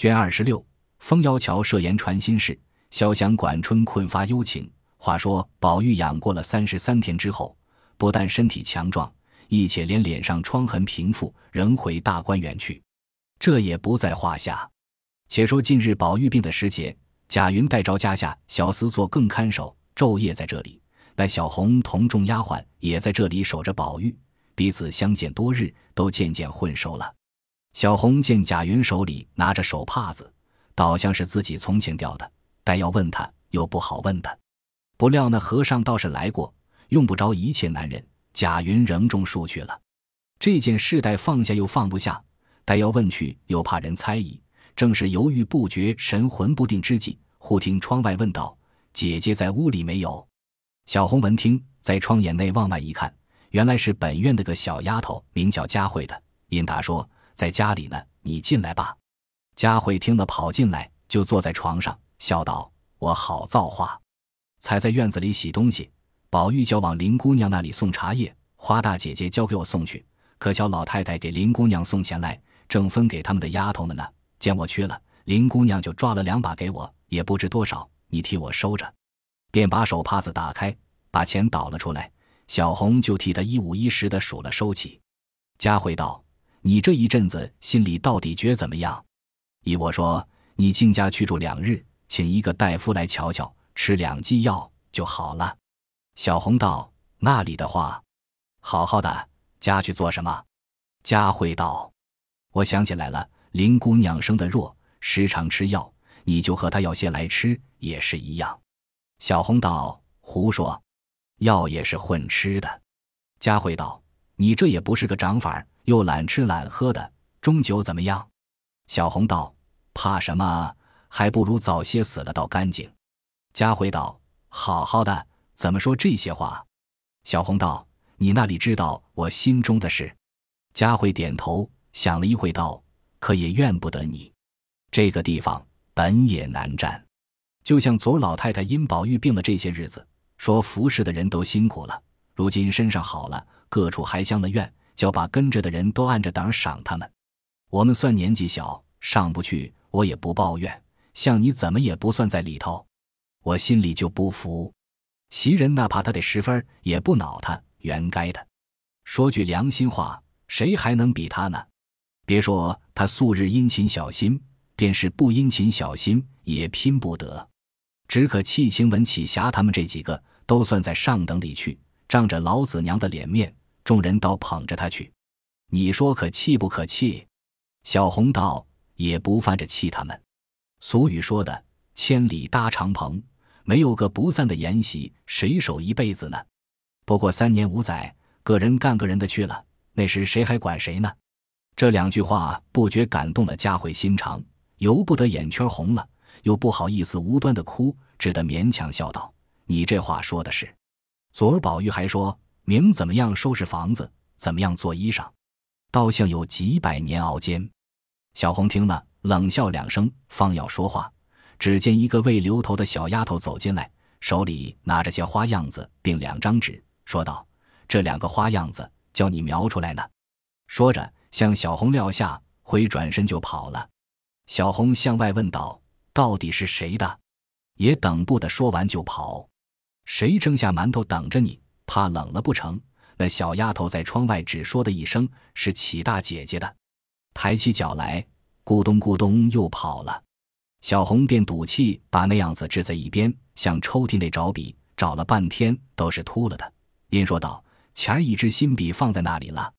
卷二十六，风妖桥设言传心事。潇湘管春困发幽情。话说宝玉养过了三十三天之后，不但身体强壮，亦且连脸上疮痕平复，仍回大观园去。这也不在话下。且说近日宝玉病的时节，贾云带着家下小厮做更看守，昼夜在这里。那小红同众丫鬟也在这里守着宝玉，彼此相见多日，都渐渐混熟了。小红见贾云手里拿着手帕子，倒像是自己从前掉的，待要问他又不好问的。不料那和尚倒是来过，用不着一切男人，贾云仍种树去了。这件事待放下又放不下，待要问去又怕人猜疑，正是犹豫不决、神魂不定之际，忽听窗外问道：“姐姐在屋里没有？”小红闻听，在窗眼内往外一看，原来是本院的个小丫头，名叫佳慧的。因答说。在家里呢，你进来吧。佳慧听了，跑进来，就坐在床上，笑道：“我好造化，才在院子里洗东西。宝玉叫往林姑娘那里送茶叶，花大姐姐交给我送去。可巧老太太给林姑娘送钱来，正分给他们的丫头们呢。见我去了，林姑娘就抓了两把给我，也不知多少，你替我收着。便把手帕子打开，把钱倒了出来。小红就替她一五一十的数了收起。佳慧道。你这一阵子心里到底觉怎么样？依我说，你进家去住两日，请一个大夫来瞧瞧，吃两剂药就好了。小红道：“那里的话，好好的家去做什么？”佳慧道：“我想起来了，林姑娘生的弱，时常吃药，你就和她要些来吃，也是一样。”小红道：“胡说，药也是混吃的。”佳慧道：“你这也不是个长法儿。”又懒吃懒喝的，终究怎么样？小红道：“怕什么？还不如早些死了倒干净。”佳慧道：“好好的，怎么说这些话？”小红道：“你那里知道我心中的事？”佳慧点头，想了一会，道：“可也怨不得你。这个地方本也难占，就像昨老太太因宝玉病了这些日子，说服侍的人都辛苦了，如今身上好了，各处还相了怨。”就把跟着的人都按着档赏他们。我们算年纪小，上不去，我也不抱怨。像你怎么也不算在里头，我心里就不服。袭人哪怕他得十分，也不恼他，原该的。说句良心话，谁还能比他呢？别说他素日殷勤小心，便是不殷勤小心，也拼不得。只可气晴雯、启霞他们这几个，都算在上等里去，仗着老子娘的脸面。众人倒捧着他去，你说可气不可气？小红道也不犯着气他们。俗语说的“千里搭长棚”，没有个不散的筵席，谁守一辈子呢？不过三年五载，个人干个人的去了，那时谁还管谁呢？这两句话不觉感动了佳慧心肠，由不得眼圈红了，又不好意思无端的哭，只得勉强笑道：“你这话说的是。”昨儿宝玉还说。明怎么样收拾房子，怎么样做衣裳，倒像有几百年熬煎。小红听了，冷笑两声，方要说话，只见一个未留头的小丫头走进来，手里拿着些花样子，并两张纸，说道：“这两个花样子，叫你描出来呢。”说着，向小红撂下，回转身就跑了。小红向外问道：“到底是谁的？”也等不得说完就跑，谁蒸下馒头等着你？怕冷了不成？那小丫头在窗外只说的一声是启大姐姐的，抬起脚来，咕咚咕咚又跑了。小红便赌气把那样子支在一边，向抽屉内找笔，找了半天都是秃了的。因说道：“前儿一支新笔放在那里了，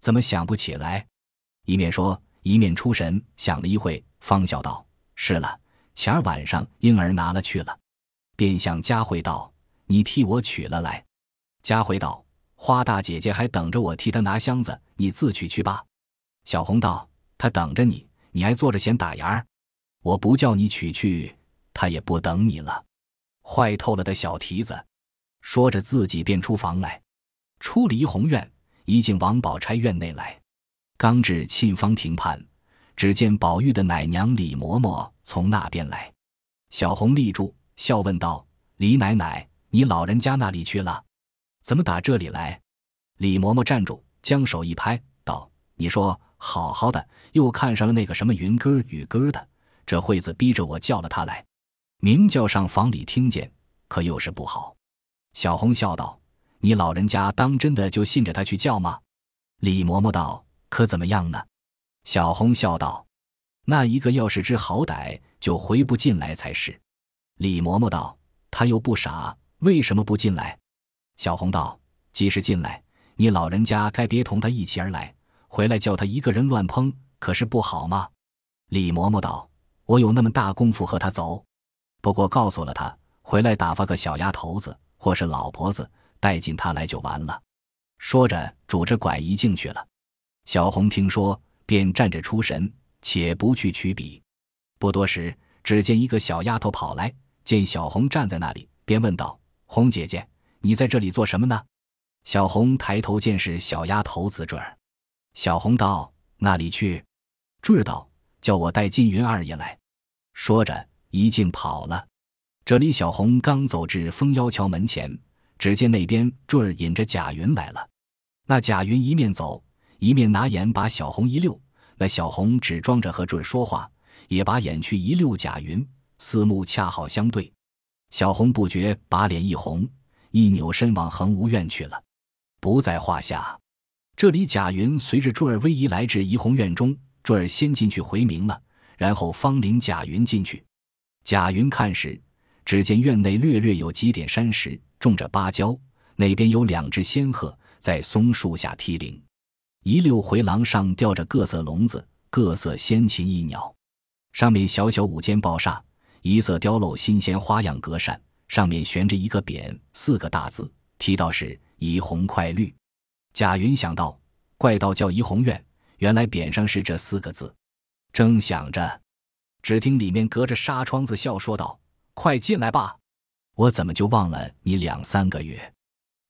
怎么想不起来？”一面说，一面出神，想了一会，方笑道：“是了，前儿晚上婴儿拿了去了。”便向佳慧道：“你替我取了来。”佳慧道：“花大姐姐还等着我替她拿箱子，你自取去吧。”小红道：“她等着你，你还坐着闲打牙儿？我不叫你取去，她也不等你了。坏透了的小蹄子！”说着自己便出房来，出离红院，一进王宝钗院内来，刚至沁芳亭畔，只见宝玉的奶娘李嬷嬷从那边来。小红立住，笑问道：“李奶奶，你老人家那里去了？”怎么打这里来？李嬷嬷站住，将手一拍，道：“你说好好的，又看上了那个什么云歌雨歌的，这惠子逼着我叫了他来，明叫上房里听见，可又是不好。小红笑道：“你老人家当真的就信着他去叫吗？”李嬷嬷道：“可怎么样呢？”小红笑道：“那一个要是知好歹，就回不进来才是。”李嬷嬷道：“他又不傻，为什么不进来？”小红道：“即使进来，你老人家该别同他一起而来，回来叫他一个人乱烹，可是不好吗？”李嬷嬷道。我有那么大功夫和他走，不过告诉了他，回来打发个小丫头子或是老婆子带进他来就完了。说着，拄着拐一进去了。小红听说，便站着出神，且不去取笔。不多时，只见一个小丫头跑来，见小红站在那里，便问道：“红姐姐，你在这里做什么呢？”小红抬头见是小丫头子坠儿。小红道：“那里去？”坠儿道。叫我带金云二爷来，说着一径跑了。这里小红刚走至封妖桥门前，只见那边坠儿引着贾云来了。那贾云一面走，一面拿眼把小红一溜。那小红只装着和坠儿说话，也把眼去一溜贾云，四目恰好相对。小红不觉把脸一红，一扭身往恒芜院去了，不在话下。这里贾云随着坠儿逶迤来至怡红院中。坠儿先进去回明了，然后方领贾云进去。贾云看时，只见院内略略有几点山石，种着芭蕉。那边有两只仙鹤在松树下踢铃，一溜回廊上吊着各色笼子，各色仙禽异鸟。上面小小五间抱厦，一色雕镂新鲜花样隔扇，上面悬着一个匾，四个大字，提到是“怡红快绿”。贾云想到，怪道叫怡红院。原来匾上是这四个字，正想着，只听里面隔着纱窗子笑说道：“快进来吧，我怎么就忘了你两三个月？”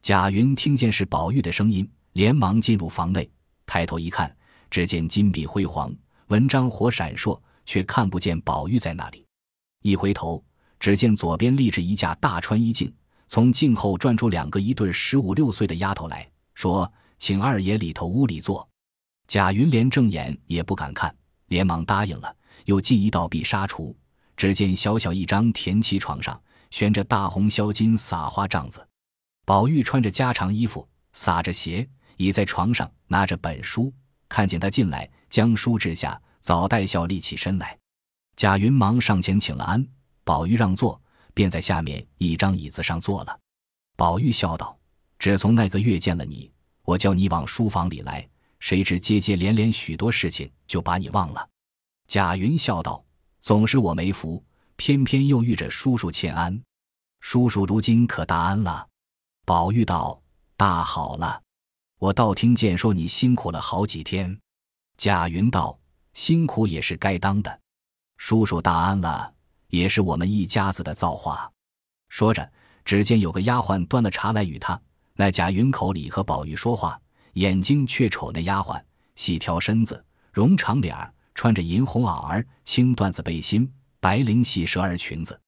贾云听见是宝玉的声音，连忙进入房内，抬头一看，只见金碧辉煌，文章火闪烁，却看不见宝玉在那里。一回头，只见左边立着一架大穿衣镜，从镜后转出两个一对十五六岁的丫头来说：“请二爷里头屋里坐。”贾云连正眼也不敢看，连忙答应了。又进一道碧纱橱，只见小小一张田七床上悬着大红销金撒花帐子，宝玉穿着家常衣服，撒着鞋，倚在床上拿着本书。看见他进来，将书置下，早带笑立起身来。贾云忙上前请了安，宝玉让座，便在下面一张椅子上坐了。宝玉笑道：“只从那个月见了你，我叫你往书房里来。”谁知接接连连许多事情，就把你忘了。贾云笑道：“总是我没福，偏偏又遇着叔叔欠安。叔叔如今可大安了。”宝玉道：“大好了。我倒听见说你辛苦了好几天。”贾云道：“辛苦也是该当的。叔叔大安了，也是我们一家子的造化。”说着，只见有个丫鬟端了茶来与他。那贾云口里和宝玉说话。眼睛却瞅那丫鬟，细挑身子，容长脸儿，穿着银红袄儿、青缎子背心、白绫细蛇儿裙子。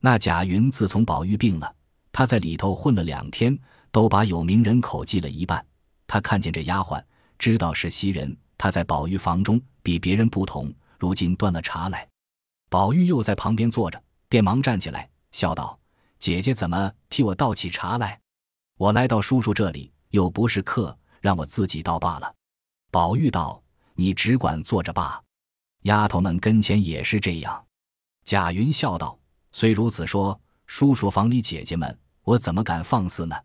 那贾云自从宝玉病了，他在里头混了两天，都把有名人口记了一半。他看见这丫鬟，知道是袭人。他在宝玉房中比别人不同，如今端了茶来，宝玉又在旁边坐着，便忙站起来，笑道：“姐姐怎么替我倒起茶来？我来到叔叔这里，又不是客。”让我自己倒罢了。宝玉道：“你只管坐着罢。”丫头们跟前也是这样。贾云笑道：“虽如此说，叔叔房里姐姐们，我怎么敢放肆呢？”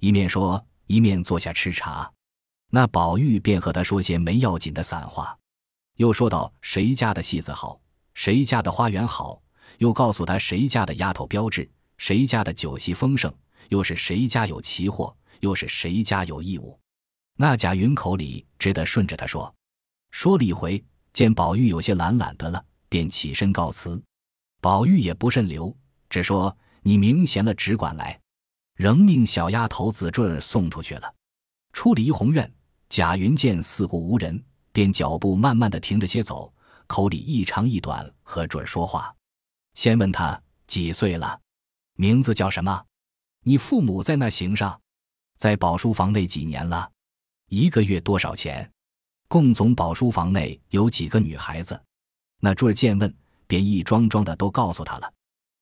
一面说，一面坐下吃茶。那宝玉便和他说些没要紧的散话，又说到谁家的戏子好，谁家的花园好，又告诉他谁家的丫头标致，谁家的酒席丰盛，又是谁家有奇货，又是谁家有异物。那贾云口里只得顺着他说，说了一回，见宝玉有些懒懒的了，便起身告辞。宝玉也不甚留，只说：“你明闲了，只管来。”仍命小丫头子坠儿送出去了。出梨红院，贾云见四顾无人，便脚步慢慢的停着些走，口里一长一短和坠儿说话。先问他几岁了，名字叫什么？你父母在那行上，在宝书房内几年了？一个月多少钱？共总宝书房内有几个女孩子？那坠儿见问，便一桩桩的都告诉他了。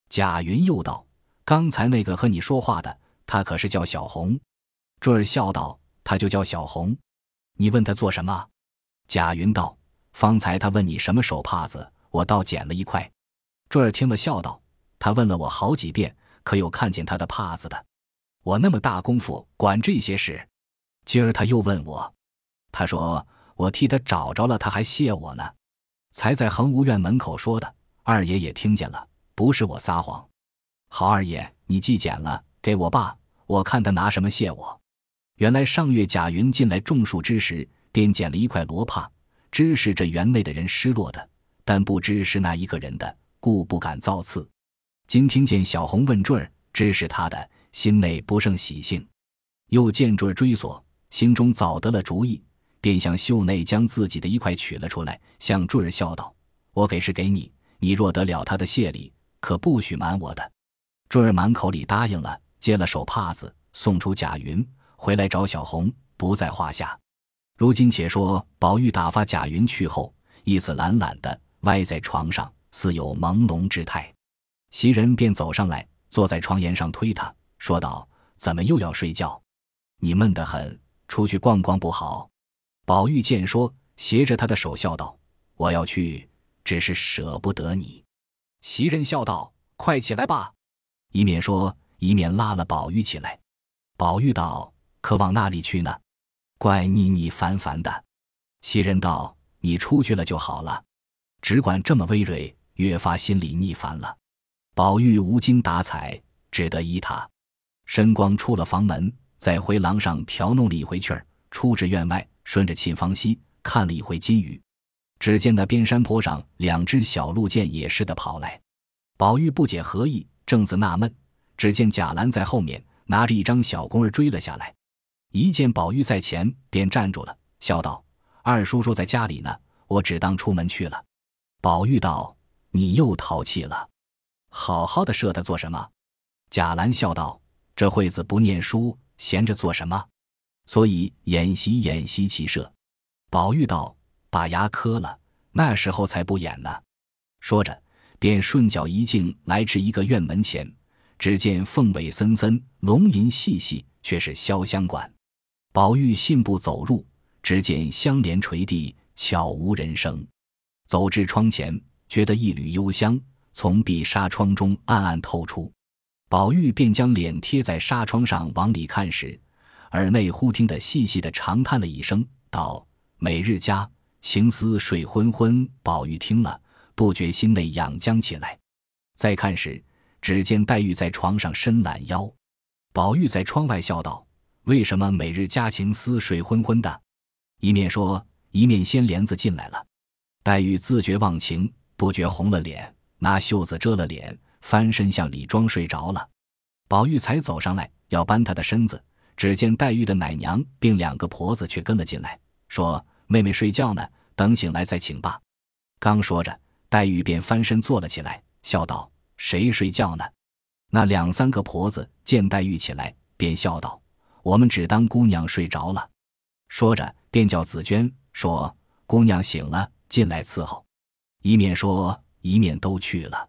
贾云又道：“刚才那个和你说话的，他可是叫小红？”坠儿笑道：“他就叫小红。你问他做什么？”贾云道：“方才他问你什么手帕子，我倒捡了一块。”坠儿听了笑道：“他问了我好几遍，可有看见他的帕子的？我那么大功夫管这些事，今儿他又问我，他说我替他找着了，他还谢我呢。才在恒芜院门口说的，二爷也听见了，不是我撒谎。好二爷，你既捡了，给我爸，我看他拿什么谢我。原来上月贾云进来种树之时，便捡了一块罗帕，知是这园内的人失落的，但不知是那一个人的，故不敢造次。今听见小红问坠儿，知是他的，心内不胜喜兴。又见坠儿追索，心中早得了主意，便向袖内将自己的一块取了出来，向坠儿笑道：“我给是给你，你若得了他的谢礼，可不许瞒我的。”坠儿满口里答应了，接了手帕子，送出贾云。回来找小红不在话下。如今且说宝玉打发贾云去后，意思懒懒的歪在床上，似有朦胧之态。袭人便走上来，坐在床沿上推他，说道：“怎么又要睡觉？你闷得很，出去逛逛不好。”宝玉见说，携着他的手笑道：“我要去，只是舍不得你。”袭人笑道：“快起来吧！”一面说，一面拉了宝玉起来。宝玉道。可往那里去呢？怪腻腻烦烦的。袭人道：“你出去了就好了，只管这么微蕊，越发心里腻烦了。”宝玉无精打采，只得依他。申光出了房门，在回廊上调弄了一回气儿，出至院外，顺着沁芳溪看了一回金鱼。只见那边山坡上两只小鹿见也似的跑来，宝玉不解何意，正自纳闷，只见贾兰在后面拿着一张小弓儿追了下来。一见宝玉在前，便站住了，笑道：“二叔叔在家里呢，我只当出门去了。”宝玉道：“你又淘气了，好好的设他做什么？”贾兰笑道：“这惠子不念书，闲着做什么？所以演习演习其设。”宝玉道：“把牙磕了，那时候才不演呢。”说着，便顺脚一径来至一个院门前，只见凤尾森森，龙吟细细，却是潇湘馆。宝玉信步走入，只见香帘垂地，悄无人声。走至窗前，觉得一缕幽香从碧纱窗中暗暗透出。宝玉便将脸贴在纱窗上往里看时，耳内忽听得细细的长叹了一声，道：“每日家情思水昏昏。”宝玉听了，不觉心内痒僵起来。再看时，只见黛玉在床上伸懒腰。宝玉在窗外笑道。为什么每日家情思水昏昏的？一面说，一面掀帘子进来了。黛玉自觉忘情，不觉红了脸，拿袖子遮了脸，翻身向里装睡着了。宝玉才走上来要搬她的身子，只见黛玉的奶娘并两个婆子却跟了进来，说：“妹妹睡觉呢，等醒来再请吧。”刚说着，黛玉便翻身坐了起来，笑道：“谁睡觉呢？”那两三个婆子见黛玉起来，便笑道。我们只当姑娘睡着了，说着便叫紫娟说：“姑娘醒了，进来伺候。”一面说，一面都去了。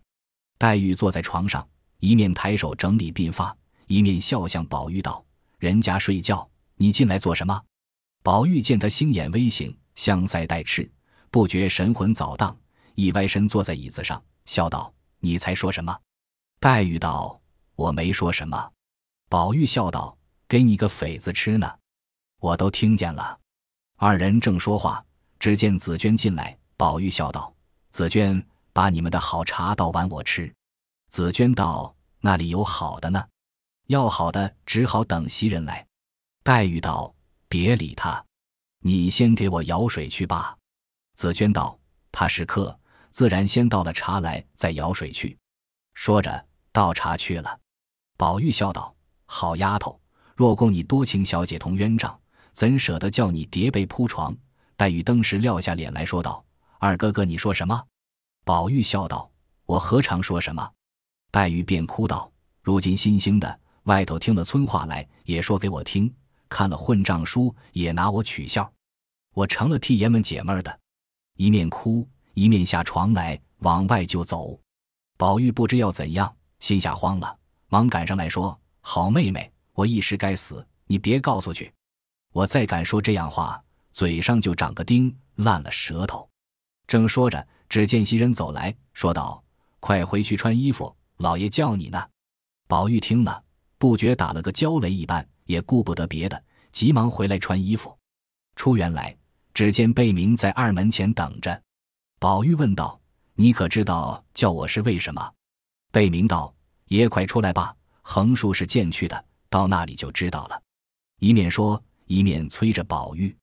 黛玉坐在床上，一面抬手整理鬓发，一面笑向宝玉道：“人家睡觉，你进来做什么？”宝玉见他星眼微醒，香腮带赤，不觉神魂早荡，一歪身坐在椅子上，笑道：“你才说什么？”黛玉道：“我没说什么。”宝玉笑道。给你个匪子吃呢，我都听见了。二人正说话，只见紫娟进来。宝玉笑道：“紫娟，把你们的好茶倒碗我吃。”紫娟道：“那里有好的呢？要好的，只好等袭人来。”黛玉道：“别理他，你先给我舀水去吧。”紫娟道：“他是客，自然先倒了茶来，再舀水去。”说着倒茶去了。宝玉笑道：“好丫头。”若供你多情小姐同冤账，怎舍得叫你叠被铺床？黛玉登时撂下脸来说道：“二哥哥，你说什么？”宝玉笑道：“我何尝说什么？”黛玉便哭道：“如今新兴的，外头听了村话来，也说给我听；看了混账书，也拿我取笑。我成了替爷们解闷的。”一面哭，一面下床来，往外就走。宝玉不知要怎样，心下慌了，忙赶上来说：“好妹妹，我一时该死，你别告诉去。我再敢说这样话，嘴上就长个钉，烂了舌头。”正说着，只见袭人走来说道：“快回去穿衣服，老爷叫你呢。”宝玉听了，不觉打了个焦雷一般，也顾不得别的，急忙回来穿衣服。出园来，只见贝明在二门前等着。宝玉问道：“你可知道叫我是为什么？”贝明道：“爷快出来吧，横竖是见去的，到那里就知道了。”一面说，一面催着宝玉。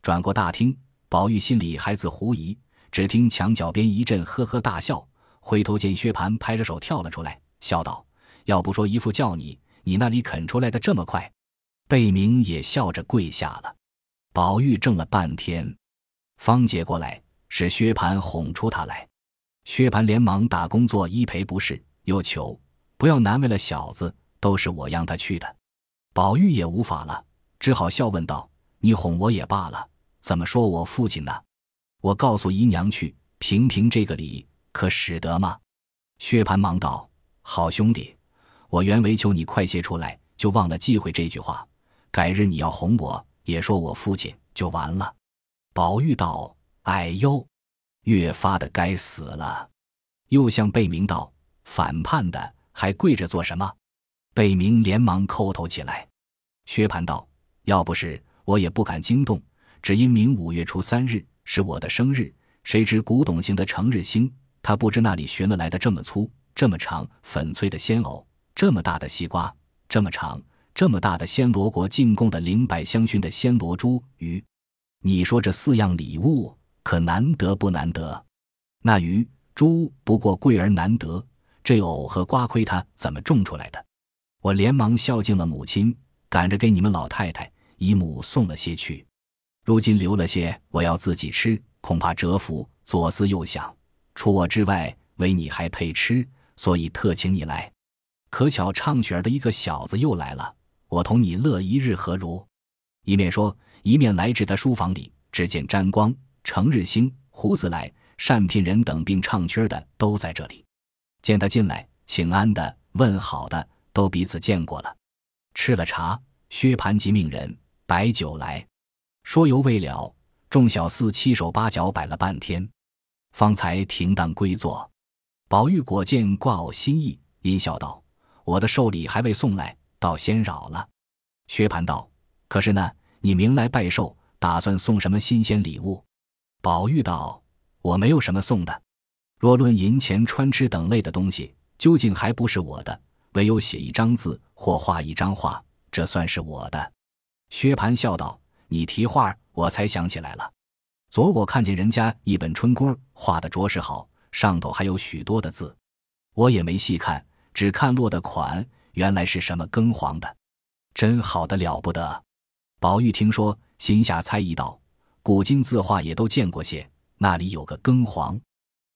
转过大厅，宝玉心里还自狐疑，只听墙角边一阵呵呵大笑，回头见薛蟠拍着手跳了出来，笑道。要不说姨父叫你，你那里肯出来的这么快？贝明也笑着跪下了。宝玉怔了半天，方解过来，是薛蟠哄出他来。薛蟠连忙打工作一赔不是，又求不要难为了小子，都是我让他去的。宝玉也无法了，只好笑问道：“你哄我也罢了，怎么说我父亲呢？我告诉姨娘去，评评这个理，可使得吗？”薛蟠忙道：“好兄弟。”我原为求你快些出来，就忘了忌讳这句话。改日你要哄我，也说我父亲就完了。宝玉道：“哎呦，越发的该死了。”又向贝明道：“反叛的还跪着做什么？”北明连忙叩头起来。薛蟠道：“要不是我也不敢惊动，只因明五月初三日是我的生日。谁知古董行的成日星，他不知那里寻了来的这么粗、这么长、粉脆的鲜藕。”这么大的西瓜，这么长，这么大的暹罗国进贡的灵柏香薰的暹罗珠鱼，你说这四样礼物可难得不难得？那鱼珠不过贵而难得，这藕和瓜亏他怎么种出来的？我连忙孝敬了母亲，赶着给你们老太太姨母送了些去。如今留了些，我要自己吃，恐怕折福。左思右想，除我之外，唯你还配吃，所以特请你来。可巧唱曲儿的一个小子又来了，我同你乐一日何如？一面说，一面来至他书房里，只见沾光、程日兴、胡子来、单聘人等并唱曲儿的都在这里。见他进来，请安的、问好的都彼此见过了。吃了茶，薛蟠即命人摆酒来，说犹未了，众小厮七手八脚摆了半天，方才停当归坐。宝玉果见挂偶心意，阴笑道。我的寿礼还未送来，倒先扰了。薛蟠道：“可是呢，你明来拜寿，打算送什么新鲜礼物？”宝玉道：“我没有什么送的。若论银钱、穿吃等类的东西，究竟还不是我的。唯有写一张字或画一张画，这算是我的。”薛蟠笑道：“你提画，我才想起来了。昨我看见人家一本春宫画的着实好，上头还有许多的字，我也没细看。”只看落的款，原来是什么庚黄的，真好的了不得。宝玉听说，心下猜疑道：“古今字画也都见过些，那里有个庚黄？”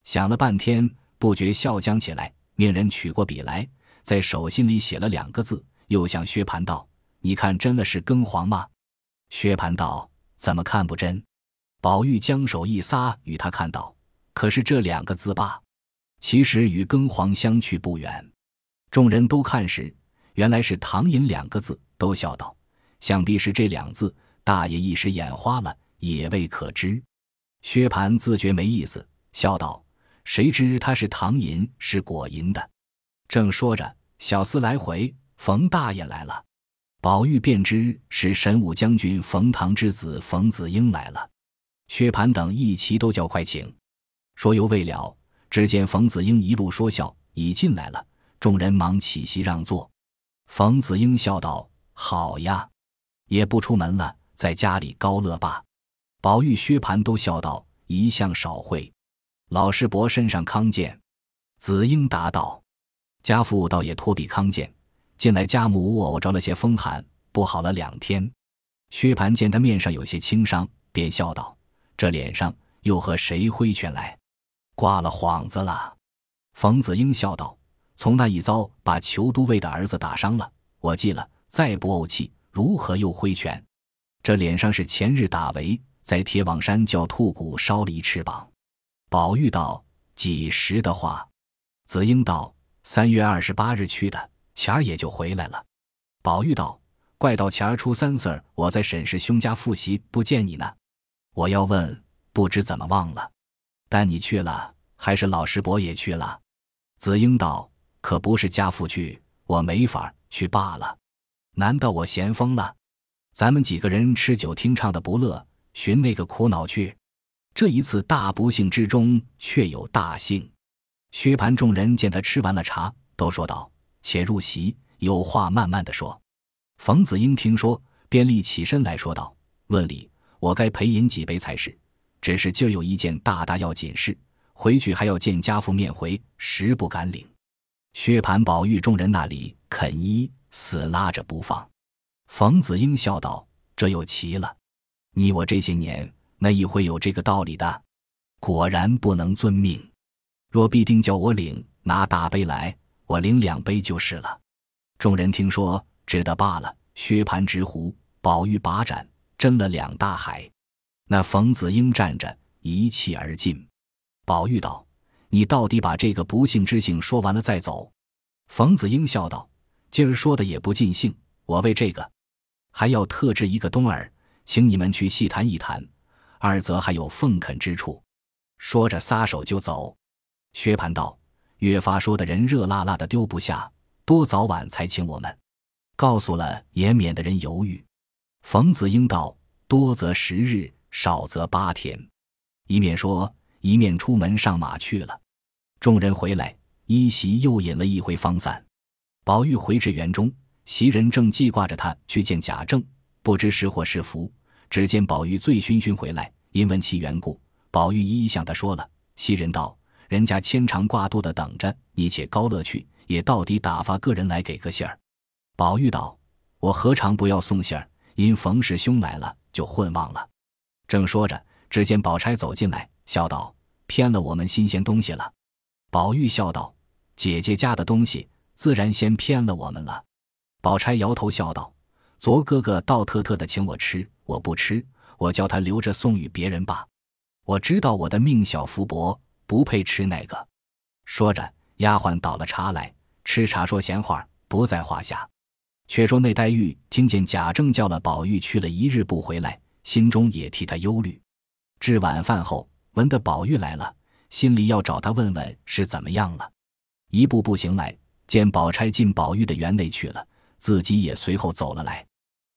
想了半天，不觉笑将起来，命人取过笔来，在手心里写了两个字，又向薛蟠道：“你看真的是庚黄吗？”薛蟠道：“怎么看不真？”宝玉将手一撒，与他看到，可是这两个字罢，其实与庚黄相去不远。众人都看时，原来是“唐寅”两个字，都笑道：“想必是这两字，大爷一时眼花了，也未可知。”薛蟠自觉没意思，笑道：“谁知他是唐寅，是果寅的。”正说着，小厮来回，冯大爷来了。宝玉便知是神武将军冯唐之子冯子英来了。薛蟠等一齐都叫快请。说犹未了，只见冯子英一路说笑，已进来了。众人忙起席让座，冯子英笑道：“好呀，也不出门了，在家里高乐吧。”宝玉、薛蟠都笑道：“一向少会。”老师伯身上康健，子英答道：“家父倒也托比康健，近来家母偶着了些风寒，不好了两天。”薛蟠见他面上有些轻伤，便笑道：“这脸上又和谁挥拳来？挂了幌子了。”冯子英笑道。从那一遭把裘都尉的儿子打伤了，我记了，再不怄气，如何又挥拳？这脸上是前日打围，在铁网山叫兔骨烧了一翅膀。宝玉道：“几时的话？子英道：“三月二十八日去的，钱儿也就回来了。”宝玉道：“怪到前儿初三四儿，我在沈氏兄家复习，不见你呢。我要问，不知怎么忘了。但你去了，还是老师伯也去了？”子英道：“可不是家父去，我没法去罢了。难道我闲疯了？咱们几个人吃酒听唱的不乐，寻那个苦恼去？这一次大不幸之中，却有大幸。”薛蟠众人见他吃完了茶，都说道：“且入席，有话慢慢的说。”冯子英听说，便立起身来说道：“论理，我该陪饮几杯才是。只是今儿有一件大大要紧事，回去还要见家父面回，实不敢领。”薛蟠、宝玉众人那里肯依，死拉着不放。冯子英笑道：“这又奇了，你我这些年哪一回有这个道理的？果然不能遵命。”若必定叫我领，拿大杯来，我领两杯就是了。众人听说，只得罢了。薛蟠执壶，宝玉把盏，斟了两大海。那冯子英站着，一气而尽。宝玉道：“你到底把这个不幸之幸说完了再走。”冯子英笑道：“今儿说的也不尽兴，我为这个，还要特制一个冬儿，请你们去细谈一谈，二则还有奉恳之处。”说着撒手就走。薛蟠道：“越发说的人热辣辣的丢不下，多早晚才请我们？告诉了也免得人犹豫。”冯子英道：“多则十日，少则八天。”一面说，一面出门上马去了。众人回来，依席又饮了一回方散。宝玉回至园中，袭人正记挂着他去见贾政，不知是祸是福。只见宝玉醉醺醺回来，因问其缘故，宝玉一一向他说了。袭人道。人家牵肠挂肚的等着你，且高乐去，也到底打发个人来给个信儿。宝玉道：“我何尝不要送信儿？因冯氏兄来了，就混忘了。”正说着，只见宝钗走进来，笑道：“偏了我们新鲜东西了。”宝玉笑道：“姐姐家的东西，自然先偏了我们了。”宝钗摇头笑道：“昨哥哥倒特特的请我吃，我不吃，我叫他留着送与别人吧。我知道我的命小福薄。”不配吃那个。说着，丫鬟倒了茶来，吃茶说闲话，不在话下。却说那黛玉听见贾政叫了宝玉去了一日不回来，心中也替他忧虑。至晚饭后，闻得宝玉来了，心里要找他问问是怎么样了。一步步行来，见宝钗进宝玉的园内去了，自己也随后走了来。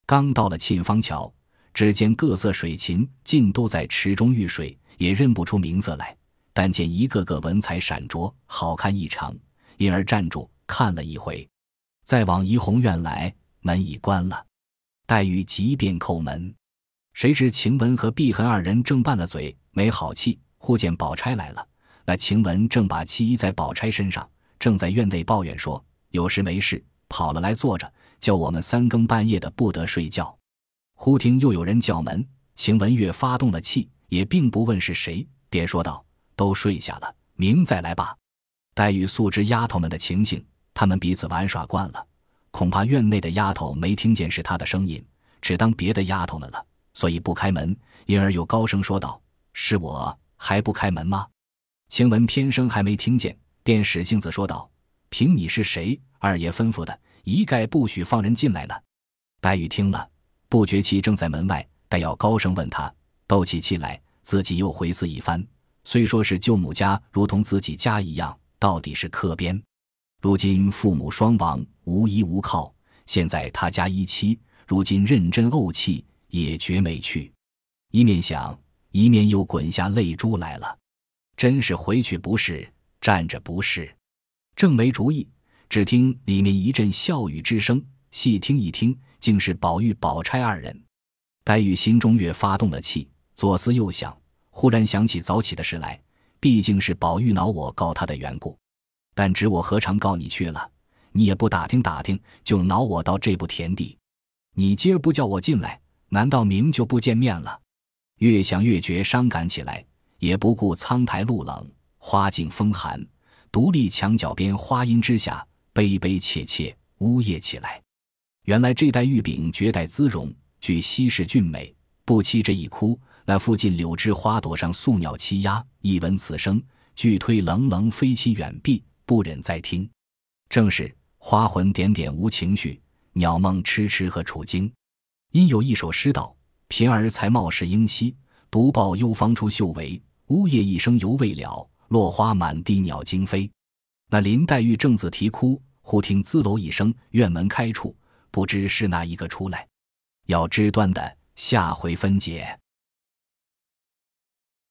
刚到了沁芳桥，只见各色水禽尽都在池中浴水，也认不出名字来。但见一个个文采闪灼，好看异常，因而站住看了一回，再往怡红院来，门已关了。黛玉急便叩门，谁知晴雯和碧痕二人正拌了嘴，没好气。忽见宝钗来了，那晴雯正把气依在宝钗身上，正在院内抱怨说：“有事没事，跑了来坐着，叫我们三更半夜的不得睡觉。”忽听又有人叫门，晴雯越发动了气，也并不问是谁，便说道。都睡下了，明再来吧。黛玉素知丫头们的情形，她们彼此玩耍惯了，恐怕院内的丫头没听见是她的声音，只当别的丫头们了，所以不开门。因而又高声说道：“是我还不开门吗？”晴雯偏生还没听见，便使性子说道：“凭你是谁，二爷吩咐的，一概不许放人进来呢。”黛玉听了，不觉气正在门外，待要高声问他，斗起气来，自己又回思一番。虽说是舅母家如同自己家一样，到底是客边。如今父母双亡，无依无靠，现在他家一妻，如今认真怄气，也绝没趣。一面想，一面又滚下泪珠来了。真是回去不是，站着不是。正没主意，只听里面一阵笑语之声，细听一听，竟是宝玉、宝钗二人。黛玉心中越发动了气，左思右想。忽然想起早起的事来，毕竟是宝玉恼我告他的缘故，但只我何尝告你去了？你也不打听打听，就恼我到这步田地。你今儿不叫我进来，难道明就不见面了？越想越觉伤感起来，也不顾苍苔露冷，花径风寒，独立墙角边花荫之下，悲悲切切呜咽起来。原来这代玉饼绝代姿容，具稀世俊美，不期这一哭。那附近柳枝花朵上宿鸟栖鸦，一闻此声，俱推冷冷飞起远壁，不忍再听。正是花魂点点无情绪，鸟梦痴痴何处惊。因有一首诗道：“贫儿才貌是英稀，独抱幽芳出绣围。呜咽一声犹未了，落花满地鸟惊飞。”那林黛玉正自啼哭，忽听滋楼一声，院门开处，不知是哪一个出来。要知断的，下回分解。